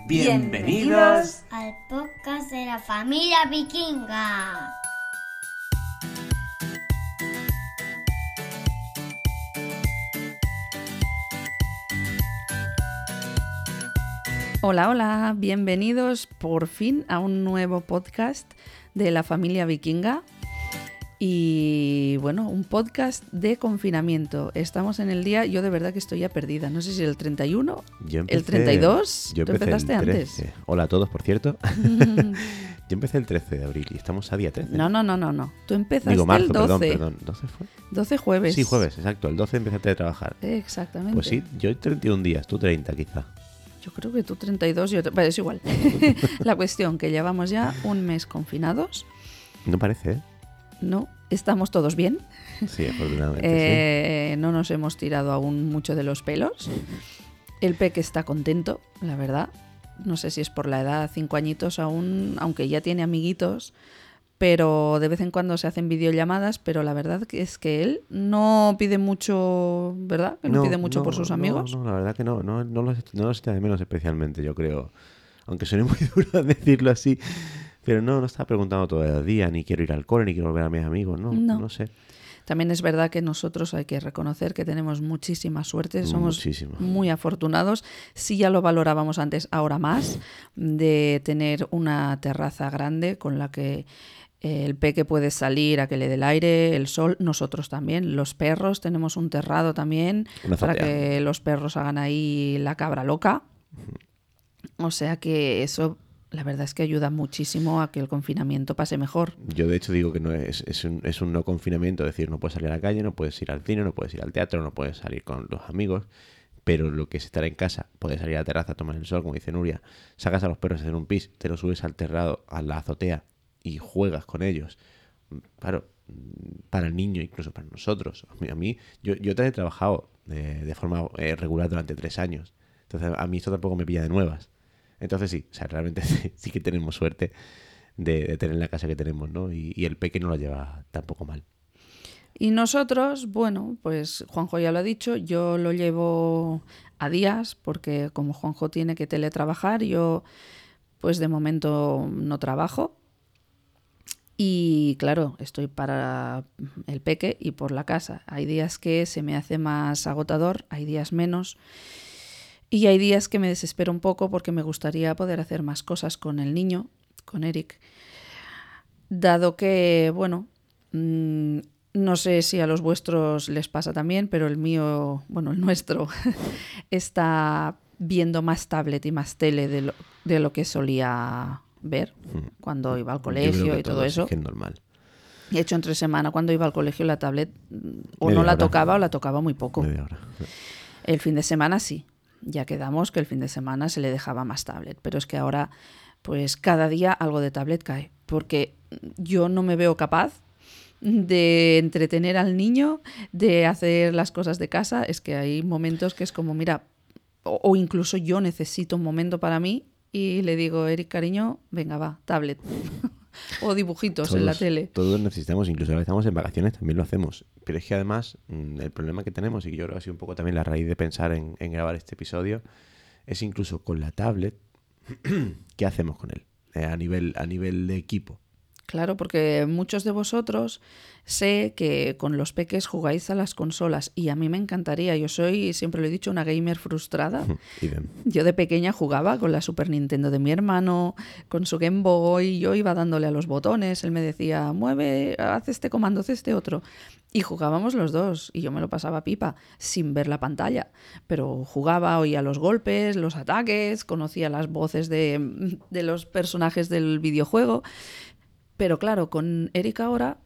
Bienvenidos al podcast de la familia vikinga. Hola, hola, bienvenidos por fin a un nuevo podcast de la familia vikinga. Y bueno, un podcast de confinamiento. Estamos en el día, yo de verdad que estoy ya perdida. No sé si el 31, Yo el empecé- 32. Yo ¿Tú empezaste el antes? 13. Hola a todos, por cierto. yo empecé el 13 de abril y estamos a día 13. No, no, no, no, no. Tú empezaste Digo marzo, el 12. perdón, perdón. ¿12 fue? 12 jueves. Sí, jueves, exacto. El 12 empezaste a trabajar. Exactamente. Pues sí, yo 31 días, tú 30 quizá. Yo creo que tú 32 y yo... Vale, es igual. La cuestión que llevamos ya un mes confinados. No parece, ¿eh? No, estamos todos bien. Sí, afortunadamente. Eh, No nos hemos tirado aún mucho de los pelos. El peque está contento, la verdad. No sé si es por la edad, cinco añitos aún, aunque ya tiene amiguitos, pero de vez en cuando se hacen videollamadas, pero la verdad es que él no pide mucho, ¿verdad? Que sí. no, pide mucho por sus no, amigos. No, la verdad que no. No, no, los, no los echa de menos especialmente, yo creo. Aunque suene muy duro decirlo así. Pero no, no está preguntando todo el día, ni quiero ir al cole, ni quiero volver a mis amigos, no, No. no, sé. También es verdad que nosotros hay que reconocer que tenemos muchísima suerte, somos muy afortunados. Si ya lo valorábamos antes, ahora más, de tener una terraza grande con la que eh, el peque puede salir a que le dé el aire, el sol, nosotros también, los perros, tenemos un terrado también para que los perros hagan ahí la cabra loca. O sea que eso, la verdad es que ayuda muchísimo a que el confinamiento pase mejor. Yo de hecho digo que no es, un, es un no confinamiento, es decir, no puedes salir a la calle, no puedes ir al cine, no puedes ir al teatro, no puedes salir con los amigos, pero lo que es estar en casa, puedes salir a la terraza tomar el sol, como dice Nuria, sacas a los perros a hacer un pis, te los subes al terrado, a la azotea y juegas con ellos. Claro, para el niño, incluso para nosotros. A mí, a mí- yo, yo he trabajado de, de forma eh, regular durante tres años, entonces a mí esto tampoco me pilla de nuevas. Entonces sí, o sea, realmente sí, que tenemos suerte de, tener la casa que tenemos, ¿no? Y, y el peque no la lleva tampoco mal. Y nosotros, bueno, pues Juanjo ya lo ha dicho, yo lo llevo a días porque como Juanjo tiene que teletrabajar, yo pues de momento no trabajo. Y claro, estoy para el peque y por la casa. Hay días que se me hace más agotador, hay días menos. Y hay días que me desespero un poco porque me gustaría poder hacer más cosas con el niño, con Eric. Dado que, bueno, mm, no sé si a los vuestros les pasa también, pero el mío, bueno, el nuestro, está viendo más tablet y más tele de lo, de lo que solía ver cuando iba al colegio y todo eso. es normal. De hecho, entre semana, cuando iba al colegio, la tablet mm, o Media no la hora. tocaba o la tocaba muy poco. Media hora. El fin de semana sí. Ya quedamos que el fin de semana se le dejaba más tablet. Pero es que ahora, pues cada día algo de tablet cae. Porque yo no me veo capaz de entretener al niño, de hacer las cosas de casa. Es que hay momentos que es como, mira, o, incluso yo necesito un momento para mí y le digo, Eric, cariño, venga, va, tablet. o dibujitos en la tele. Todos necesitamos, incluso ahora que estamos en vacaciones también lo hacemos. Pero es que además mm, el problema que tenemos, y que yo creo que ha sido un poco también la raíz de pensar en, en grabar este episodio, es incluso con la tablet, ¿qué hacemos con él? Eh, a, nivel, a nivel de equipo. Claro, porque muchos de vosotros sé que con los peques jugáis a las consolas y a mí me encantaría. Yo soy, siempre lo he dicho, una gamer frustrada. Yo de pequeña jugaba con la Super Nintendo de mi hermano, con su Game Boy, yo iba dándole a los botones, él me decía, mueve, haz este comando, haz este otro. Y jugábamos los dos, y yo me lo pasaba pipa, sin ver la pantalla. Pero jugaba, oía los golpes, los ataques, conocía las voces de, de los personajes del videojuego. Pero claro, con Eric ahora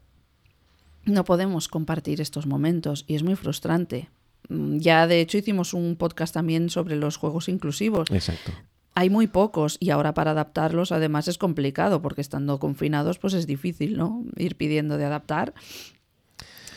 no podemos compartir estos momentos y es muy frustrante. Mm, Ya de hecho hicimos un podcast también sobre los juegos inclusivos. Exacto. Hay muy pocos y ahora para adaptarlos además es complicado porque estando confinados pues es difícil, ¿no? Ir pidiendo de adaptar.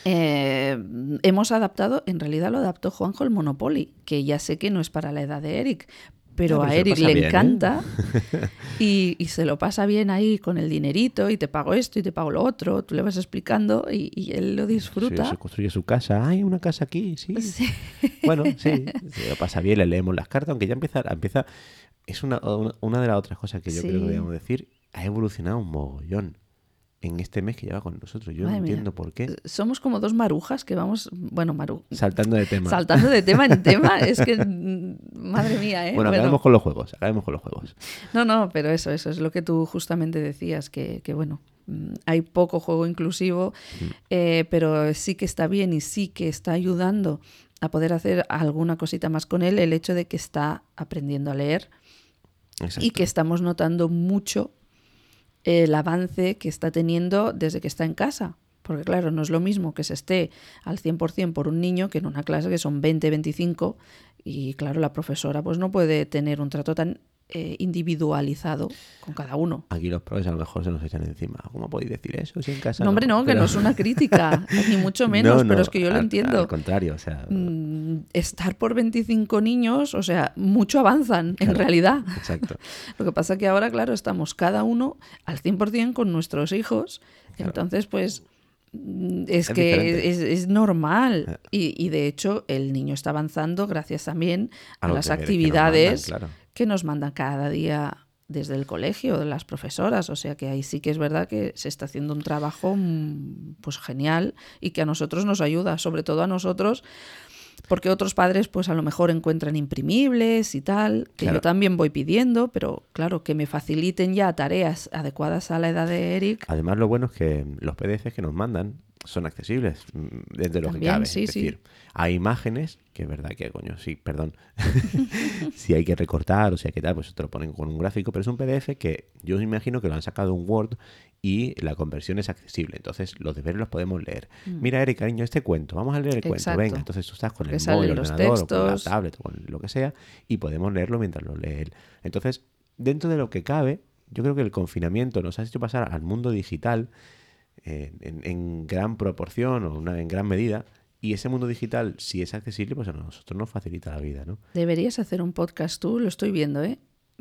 Eh, hemos adaptado, en realidad lo adaptó Juanjo el Monopoly, que ya sé que no es para la edad de Eric, pero Ah, pero a Eric le bien, ¿eh? encanta y, y se lo pasa bien ahí con el dinerito y te pago esto y te pago lo otro, tú le vas explicando y, y él lo Sí, disfruta. se construye su casa. Hay una casa aquí, sí. Sí. Bueno, sí, se lo pasa bien, le leemos las cartas, aunque ya empieza, empieza es una, una, una de las otras cosas que yo creo que debemos decir, ha evolucionado un mogollón en este mes que lleva con nosotros. Yo Madre no mía. entiendo por qué. Somos como dos marujas que vamos, bueno, maru, Saltando de tema. saltando de tema en tema. Es que, mm, madre mía, ¿eh? Bueno, acabemos con los juegos, acabemos con los juegos. No, no, pero eso, eso es lo que tú justamente decías, que, que, bueno, mm, hay poco juego inclusivo, eh, pero sí que está bien y sí que está ayudando a poder hacer alguna cosita más con él el hecho de que está aprendiendo a leer Exacto. y que estamos notando mucho el avance que está teniendo desde que está en casa. Porque claro, no es lo mismo que se esté al 100% por un niño que en una clase que son 20, 25 y claro, la profesora pues no puede tener un trato tan eh, individualizado con cada uno. Aquí los profes a lo mejor se nos echan encima. ¿Cómo podéis decir eso si en casa No, hombre, no, que no es una crítica, ni mucho menos, No, no, pero es que yo lo al- entiendo. Al contrario, o sea, Mm, Estar por 25 niños, o sea, mucho avanzan en realidad. exacto. Lo que pasa que ahora, claro, estamos cada uno al 100% con nuestros hijos. Claro. Entonces, pues mm, es, Es que es, es normal. Eh. Y, y, de hecho, el niño está avanzando gracias también a, las actividades mandan, claro. Que nos mandan cada día desde el colegio, de las profesoras. O sea que ahí sí que es verdad que se está haciendo un trabajo mm, pues genial y que a nosotros nos ayuda, sobre todo a nosotros, porque otros padres pues a lo mejor encuentran imprimibles y tal, que Claro. yo también voy pidiendo, pero claro, que me faciliten ya tareas adecuadas a la edad de Eric. Además, lo bueno es que los PDFs que nos mandan son accesibles mm, desde lo que cabe. sí, es sí. decir, hay imágenes que es verdad que, coño, sí, perdón. si hay que recortar o sea que tal, pues te lo ponen con un gráfico, pero es un PDF que yo imagino que lo han sacado un Word y la conversión es accesible. Entonces, los deberes los podemos leer. Mira, Eric, cariño, este cuento, vamos a leer el cuento. Mm. Venga, entonces tú estás con Porque el móvil, el ordenador, o con la tablet, o con lo que sea, y podemos leerlo mientras lo lee él. Entonces, dentro de lo que cabe, yo creo que el confinamiento nos ha hecho pasar al mundo digital eh, en, en gran proporción o una- en gran medida. Y ese mundo digital, si es accesible, pues a nosotros nos facilita la vida, ¿no? Deberías hacer un podcast tú, lo estoy viendo, ¿eh?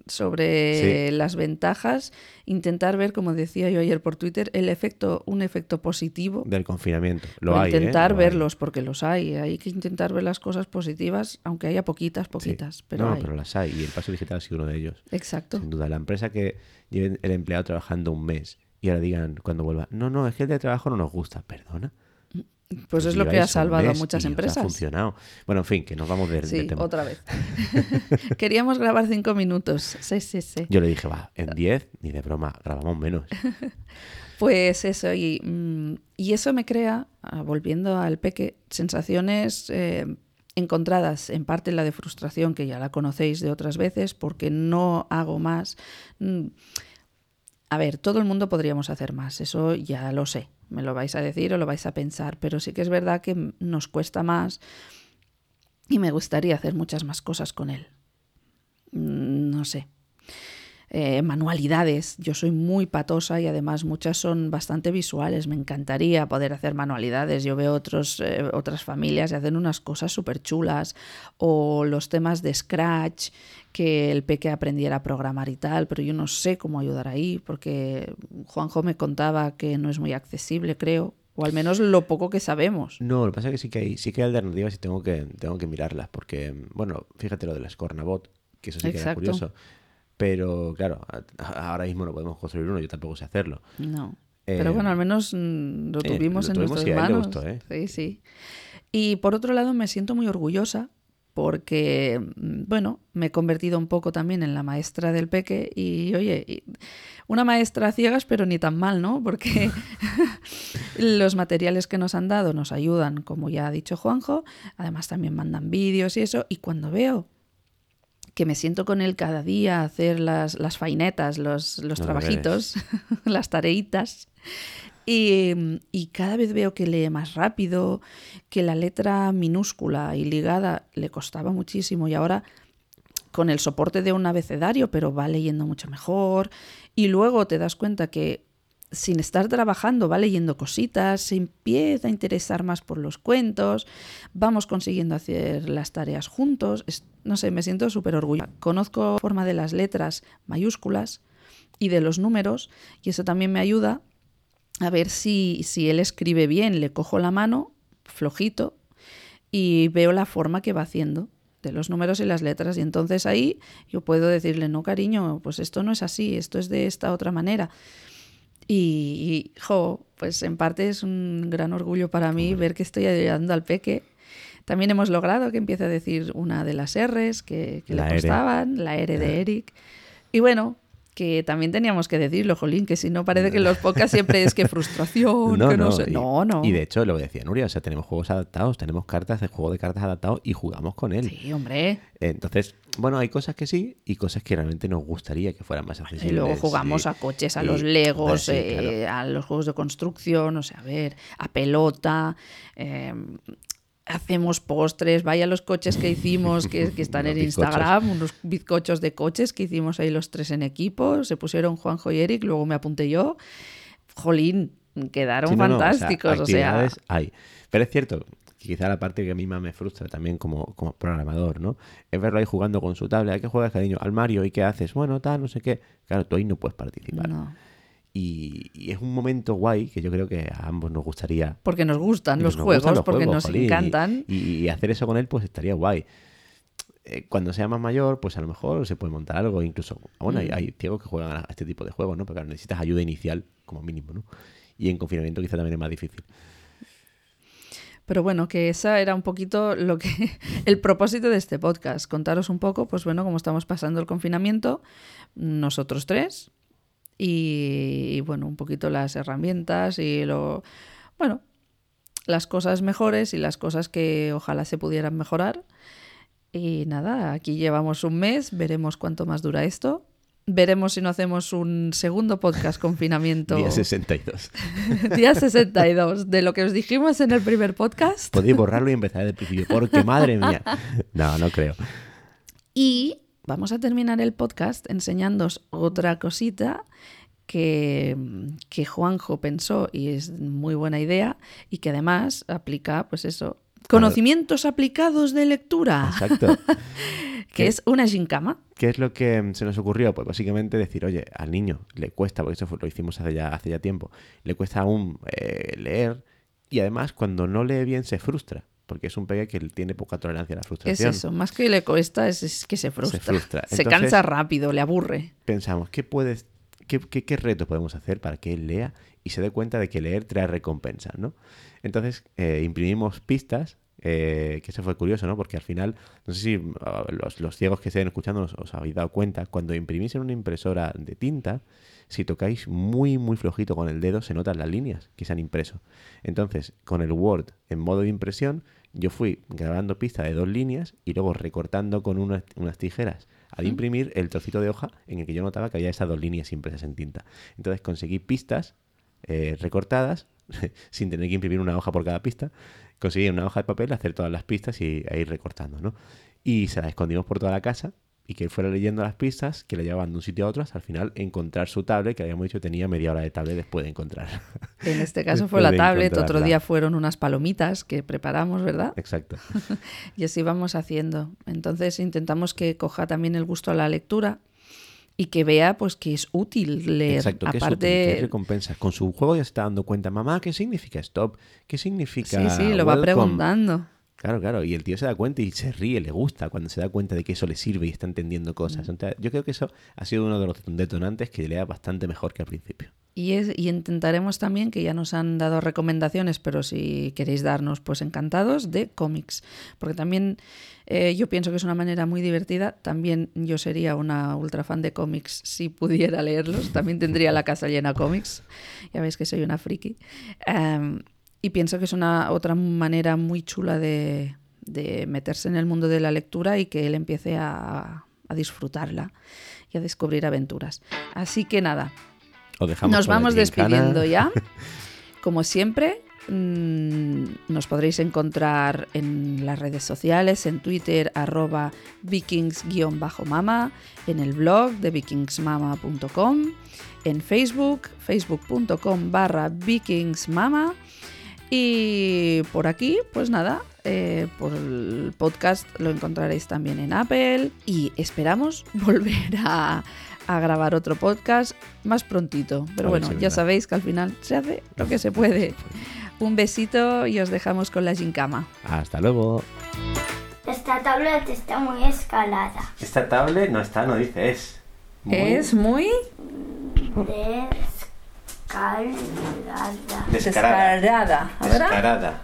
Sobre las ventajas, intentar ver, como decía yo ayer por Twitter, el efecto, un efecto positivo. Del confinamiento. Lo hay, ¿eh? intentar Lo hay. verlos, porque los hay. Hay que intentar ver las cosas positivas, aunque haya poquitas, Sí. poquitas, pero no, hay. pero las hay. Y el paso digital ha sido uno de ellos. Exacto. Sin duda. La empresa que lleve el empleado trabajando un mes y ahora digan cuando vuelva, no, no, es que el de trabajo no nos gusta. Perdona. Pues es lo que ha salvado a muchas os Ha empresas. funcionado. Bueno, en fin, que nos vamos del, Sí, del tema. otra vez. Queríamos grabar cinco minutos. Sí, sí, sí. Yo le dije, va, en 10, ni de broma, grabamos menos. Pues eso, y, mm, y eso me crea, ah, volviendo al peque, sensaciones eh, encontradas. En parte la de frustración, que ya la conocéis de otras veces, porque no hago más. Mm, A ver, todo el mundo podríamos hacer más, eso ya lo sé. Me lo vais a decir o lo vais a pensar, pero sí que es verdad que nos cuesta más y me gustaría hacer muchas más cosas con él. Mm, No sé. Eh, manualidades. Yo soy muy patosa y además muchas son bastante visuales. Me encantaría poder hacer manualidades. Yo veo otros, eh, otras familias y hacen unas cosas súper chulas. O los temas de Scratch, que el peque aprendiera a programar y tal, pero yo no sé cómo ayudar ahí, porque Juanjo me contaba que no es muy accesible, creo. O al menos lo poco que sabemos. No, lo que pasa es que sí que hay, sí que hay alternativas y tengo que, tengo que mirarlas. Porque, bueno, fíjate lo del Scornabot, que eso sí que era Exacto. curioso. Pero, claro, ahora mismo no podemos construir uno, yo tampoco sé hacerlo. No. Eh, Pero bueno, al menos mm, lo eh, tuvimos lo en tuvimos nuestras y manos. gustó, ¿eh? Sí, sí. Y por otro lado, me siento muy orgullosa porque, mm, bueno, me he convertido un poco también en la maestra del peque y, oye, y- una maestra a ciegas, pero ni tan mal, ¿no? Porque los materiales que nos han dado nos ayudan, como ya ha dicho Juanjo, además también mandan vídeos y eso, y cuando veo que me siento con él cada día a hacer las, las fainetas, los, los trabajitos, las tareitas. Y, y cada vez veo que lee más rápido, que la letra minúscula y ligada le costaba muchísimo y ahora con el soporte de un abecedario, pero va leyendo mucho mejor. Y luego te das cuenta que sin estar trabajando va leyendo cositas, se empieza a interesar más por los cuentos, vamos consiguiendo hacer las tareas juntos. No sé, me siento súper orgullosa. Conozco la forma de las letras mayúsculas y de los números y eso también me ayuda a ver si, si él escribe bien. Le cojo la mano, flojito, y veo la forma que va haciendo. de los números y las letras. Y entonces ahí yo puedo decirle, no, cariño, pues esto no es así, esto es de esta otra manera. Y, y, jo, pues en parte es un gran orgullo para mí ver que estoy ayudando al peque. También hemos logrado que empiece a decir una de las R's que, que La le R. costaban, la R de Eric. Y bueno, que también teníamos que decirlo, Jolín, que si no parece que en los podcasts siempre es que frustración, que no, sé. y- no, no. Y de hecho, lo que decía Nuria, o sea, tenemos juegos adaptados, tenemos cartas de juego de cartas adaptados y jugamos con él. Sí, hombre. Entonces, bueno, hay cosas que sí y cosas que realmente nos gustaría que fueran más Y accesibles. luego jugamos sí. a coches, a Y- los legos, sí, claro. eh, a los juegos de construcción, o sea, a ver, a pelota. eh, hacemos postres, vaya los coches que hicimos, que, que están en bizcochos. Instagram, unos bizcochos de coches que hicimos ahí los tres en equipo, se pusieron Juanjo y Eric, luego me apunté yo. Jolín, quedaron Sí, no, no, o sea, fantásticos, o sea, actividades hay. Pero es cierto quizá la parte que a mí más me frustra también como, como programador, ¿no? Es verlo ahí jugando con su tablet. ¿A qué juegas, cariño? Al Mario. ¿Y qué haces? Bueno, tal, no sé qué. Claro, tú ahí no puedes participar. no, Y, y es un momento guay que yo creo que a ambos nos gustaría. porque nos gustan los nos juegos, gustan los porque juegos, nos jolín, encantan. Y, y hacer eso con él, pues estaría guay. Eh, Cuando sea más mayor, pues a lo mejor se puede montar algo, incluso, bueno, hay, Mm. hay ciegos que juegan a este tipo de juegos, ¿no? Porque claro, necesitas ayuda inicial, como mínimo, ¿no? Y en confinamiento quizá también es más difícil. Pero bueno, que esa era un poquito lo que el propósito de este podcast, contaros un poco, pues bueno, cómo estamos pasando el confinamiento, nosotros tres, y, y, bueno, un poquito las herramientas y lo, bueno, las cosas mejores y las cosas que ojalá se pudieran mejorar. Y nada, aquí llevamos un mes, veremos cuánto más dura esto. Veremos si no hacemos un segundo podcast confinamiento. Día 62. Día 62, de lo que os dijimos en el primer podcast. Podéis borrarlo y empezar desde el principio, porque madre mía. No, no creo. Y vamos a terminar el podcast enseñándoos otra cosita que, que Juanjo pensó y es muy buena idea y que además aplica, pues eso, conocimientos aplicados de lectura, Exacto. que es una gincama. ¿Qué es lo que se nos ocurrió? Pues básicamente decir, oye, al niño le cuesta, porque eso fue- lo hicimos hace ya, hace ya tiempo, le cuesta aún eh, leer y además cuando no lee bien se frustra, porque es un peque que tiene poca tolerancia a la Es frustración. eso, más que le cuesta es, es que se frustra. frustra. Se cansa rápido, le aburre. Pensamos, ¿qué, puedes, qué, qué, qué reto podemos hacer para que él lea y se dé cuenta de que leer trae recompensas, ¿no? Entonces eh, imprimimos pistas, eh, que eso fue curioso, ¿no? Porque al final, no sé si uh, los, los ciegos que estén escuchando os, os habéis dado cuenta, cuando imprimís en una impresora de tinta, si tocáis muy, muy flojito con el dedo, se notan las líneas que se han impreso. Entonces, con el Word en modo de impresión, yo fui grabando pistas de dos líneas y luego recortando con unas, unas tijeras al imprimir el trocito de hoja en el que yo notaba que había esas dos líneas impresas en tinta. Entonces conseguí pistas eh, recortadas sin tener que imprimir una hoja por cada pista. Conseguí una hoja de papel hacer todas las pistas y e ir recortando, ¿no? Y se las escondimos por toda la casa y que él fuera leyendo las pistas que le llevaban de un sitio a otro hasta al final encontrar su tablet, que habíamos dicho tenía media hora de tablet después de encontrar. En este caso fue la tablet, otro día fueron unas palomitas que preparamos, ¿verdad? Exacto. Y así vamos haciendo. Entonces intentamos que coja también el gusto a la lectura y que vea pues que es útil leer. Exacto, que es útil, Aparte, que hay recompensas. Con su juego ya se está dando cuenta, mamá, ¿qué significa stop? ¿Qué significa sí, sí, lo va welcome?". preguntando. Claro, claro, y el tío se da cuenta y se ríe, le gusta cuando se da cuenta de que eso le sirve y está entendiendo cosas. Mm. Entonces, Yo creo que eso ha sido uno de los detonantes que lea bastante mejor que al principio. Y, es, y intentaremos también, que ya nos han dado recomendaciones, pero si queréis darnos, pues encantados, de cómics. Porque también eh, yo pienso que es una manera muy divertida. También yo sería una ultra fan de cómics si pudiera leerlos. También tendría la casa llena de cómics. Ya veis que soy una friki. Em, y pienso que es una otra manera muy chula de, de meterse en el mundo de la lectura y que él empiece a, a disfrutarla y a descubrir aventuras. Así que nada, nos vamos despidiendo ya. Como siempre, mm, nos podréis encontrar en las redes sociales, en Twitter, arroba vikings-mama, en el blog de vikingsmama.com, en Facebook, facebook.com barra vikingsmama. Y por aquí, pues nada, eh, por el podcast lo encontraréis también en Apple y esperamos volver a, a grabar otro podcast más prontito. Pero bueno, si ya sabéis que al final se hace lo que se puede. Un besito y os dejamos con la gincama. Hasta luego. Esta tablet está muy escalada. Esta tablet no está, no dice es. Muy Es muy. Descarada. descarada. A ver. Descarada.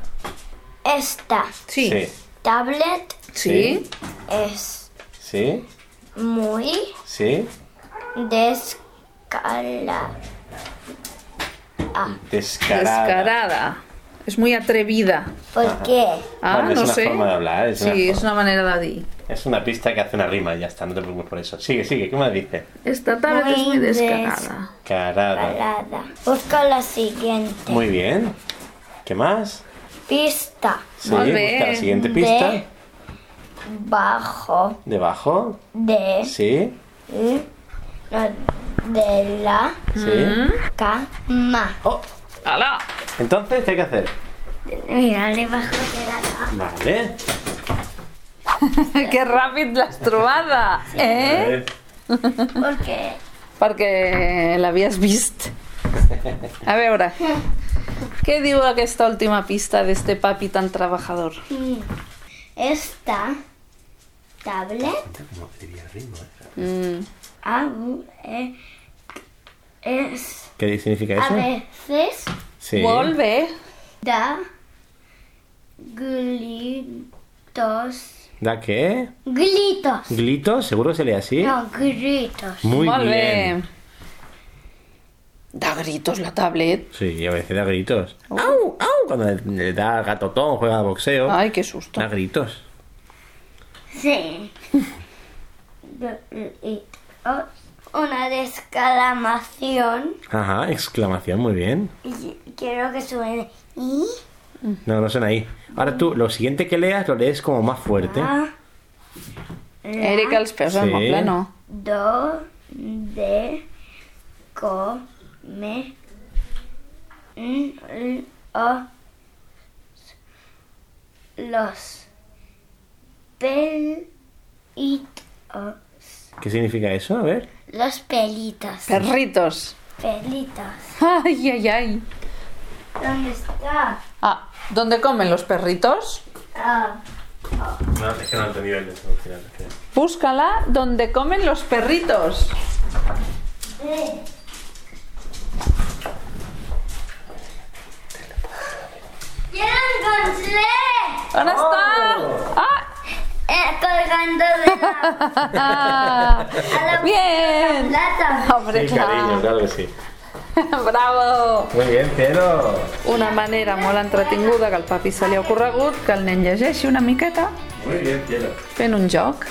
Esta Sí. Sí. tablet Sí. es Sí. muy Sí. descarada. Descarada. Descarada. Es muy atrevida. ¿Por qué? Ah, Bueno, es no una sé. forma de hablar, es sí, una es una manera de decir. Es una pista que hace una rima y ya está, no te preocupes por eso. Sigue, sigue, ¿qué más dice? Esta es muy Muy des- descarada. Carada. Descarada. Busca la siguiente. Muy bien. ¿Qué más? Pista. Sí, Muy busca la siguiente pista. De- Bajo Debajo. de Sí. la- de la Sí. cama. Oh, ¡Hala! Entonces, ¿qué hay que hacer? Mira, debajo de la cama. Vale. que ràpid l'has trobada, eh? ¿Por qué? Perquè l'havies vist. A veure, què diu aquesta última pista d'este papi tan trabajador? Esta tablet ¿eh? Mm, au- eh, es ¿Qué significa a eso? veces Sí. Bé. da gritos. ¿Da qué? Gritos. ¿Glito? ¿Seguro se lee así? No, gritos. Muy bien. Da gritos la tablet. Sí, a veces da gritos. ¡Au! ¡Au! Cuando le, le da gatotón, juega a boxeo. Ai, que susto. Da gritos. Sí. Una descalamación. Ajá, exclamación, muy bien. Y quiero que suene. Y No, no suena ahí. Ahora tú, lo siguiente que leas, lo lees como más fuerte. a Erika, els peus al Sí. moble, no. donde come los, los pelitos. ¿Qué significa eso? A ver. Los pelitos. Perritos. Pelitos. Ai, ai, ai. ¿Dónde está? Ah, ¿dónde comen los perritos? Ah, No, es que no he entendido el final. Búscala donde comen los perritos. sí. ¡Ya lo encontré! On està? Ah! Eh, colgando de la, ah. a la Bien. plata. Hombre, Sí, cariño, clar. claro que sí. Bravo! Muy bien, cielo. Una manera molt entretinguda que al papi se li ha ocorregut que el nen llegeixi una miqueta Muy bien, cielo. fent un joc.